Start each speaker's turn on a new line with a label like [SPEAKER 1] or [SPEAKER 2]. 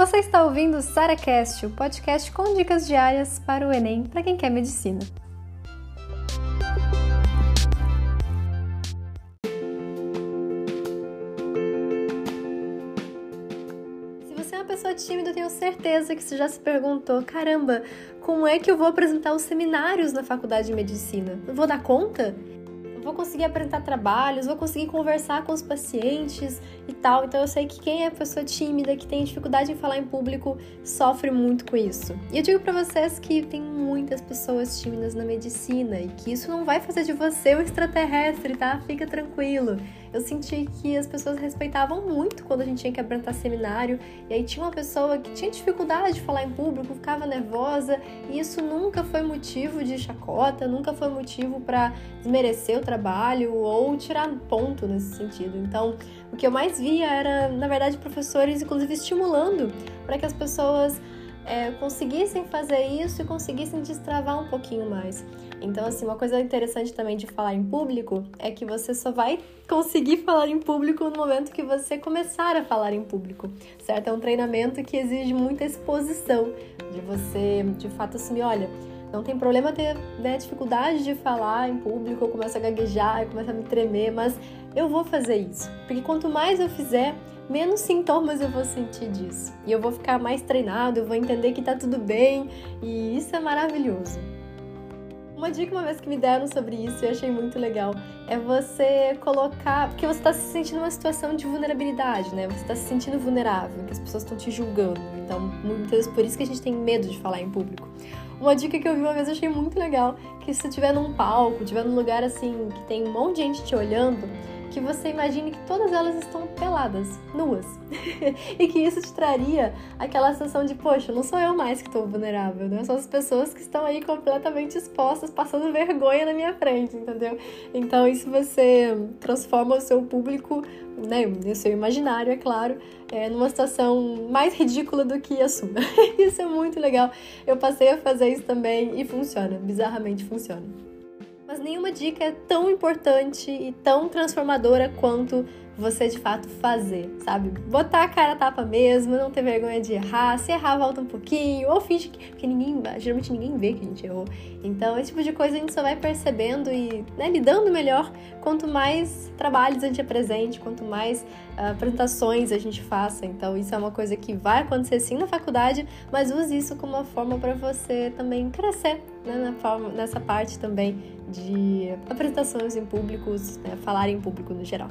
[SPEAKER 1] Você está ouvindo o SaraCast, o podcast com dicas diárias para o Enem para quem quer medicina. Se você é uma pessoa tímida, eu tenho certeza que você já se perguntou: caramba, como é que eu vou apresentar os seminários na faculdade de medicina? Eu vou dar conta? Vou conseguir apresentar trabalhos, vou conseguir conversar com os pacientes e tal. Então eu sei que quem é pessoa tímida, que tem dificuldade em falar em público, sofre muito com isso. E eu digo para vocês que tem muitas pessoas tímidas na medicina e que isso não vai fazer de você um extraterrestre, tá? Fica tranquilo eu senti que as pessoas respeitavam muito quando a gente tinha que apresentar seminário, e aí tinha uma pessoa que tinha dificuldade de falar em público, ficava nervosa, e isso nunca foi motivo de chacota, nunca foi motivo para desmerecer o trabalho ou tirar ponto nesse sentido. Então, o que eu mais via era, na verdade, professores, inclusive, estimulando para que as pessoas é, conseguissem fazer isso e conseguissem destravar um pouquinho mais. Então, assim, uma coisa interessante também de falar em público é que você só vai conseguir falar em público no momento que você começar a falar em público, certo? É um treinamento que exige muita exposição, de você, de fato, assumir, olha, não tem problema ter né, dificuldade de falar em público, eu começo a gaguejar, eu começo a me tremer, mas eu vou fazer isso. Porque quanto mais eu fizer, menos sintomas eu vou sentir disso. E eu vou ficar mais treinado, eu vou entender que tá tudo bem, e isso é maravilhoso. Uma dica uma vez que me deram sobre isso e eu achei muito legal é você colocar. Porque você está se sentindo numa situação de vulnerabilidade, né? Você está se sentindo vulnerável, que as pessoas estão te julgando. Então, muitas vezes por isso que a gente tem medo de falar em público. Uma dica que eu vi uma vez eu achei muito legal, que se estiver num palco, estiver num lugar assim que tem um monte de gente te olhando, que você imagine que todas elas estão peladas, nuas. e que isso te traria aquela sensação de, poxa, não sou eu mais que estou vulnerável, né? São as pessoas que estão aí completamente expostas, passando vergonha na minha frente, entendeu? Então, isso você transforma o seu público, né, o seu imaginário, é claro, é, numa situação mais ridícula do que a sua. isso é muito legal. Eu passei a fazer isso também e funciona, bizarramente funciona mas nenhuma dica é tão importante e tão transformadora quanto você de fato fazer, sabe? Botar a cara a tapa mesmo, não ter vergonha de errar, se errar, volta um pouquinho, ou finge que. Porque ninguém. Geralmente ninguém vê que a gente errou. Então, esse tipo de coisa a gente só vai percebendo e né, lidando melhor quanto mais trabalhos a gente apresente, quanto mais uh, apresentações a gente faça. Então, isso é uma coisa que vai acontecer sim na faculdade, mas use isso como uma forma para você também crescer né, forma, nessa parte também de apresentações em públicos, né, falar em público no geral.